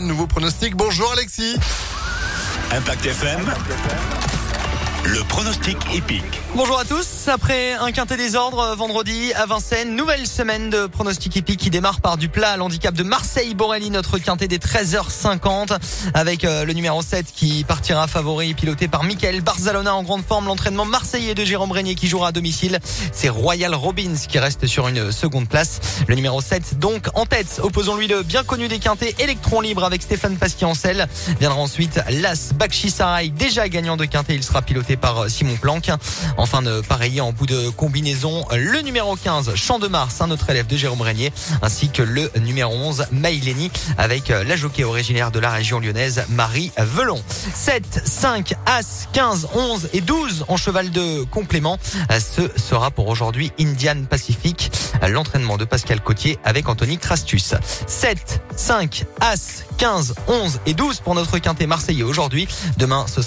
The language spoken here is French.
nouveau pronostic. Bonjour Alexis. Impact FM. Le pronostic épique. Bonjour à tous. Après un quintet des ordres euh, vendredi à Vincennes, nouvelle semaine de pronostic épique qui démarre par du plat à l'handicap de Marseille Borelli, notre quintet des 13h50 avec euh, le numéro 7 qui partira favori piloté par Michael Barzalona en grande forme. L'entraînement marseillais de Jérôme Régnier qui jouera à domicile. C'est Royal Robbins qui reste sur une seconde place. Le numéro 7 donc en tête. Opposons-lui le bien connu des quintets Electron Libre avec Stéphane selle. Viendra ensuite Las Bakshi Sarai, déjà gagnant de quintet. Il sera piloté par euh, Simon Planck. Enfin de en bout de combinaison le numéro 15 Champ de Mars, un autre élève de Jérôme Régnier, ainsi que le numéro 11 Maïleni avec euh, la jockey originaire de la région lyonnaise Marie Velon. 7, 5, As, 15, 11 et 12 en cheval de complément. Euh, Ce sera pour aujourd'hui Indian Pacific, l'entraînement de Pascal Cotier avec Anthony Trastus. 7, 5, As, 15, 11 et 12 pour notre quintet marseillais aujourd'hui. Demain, ce sera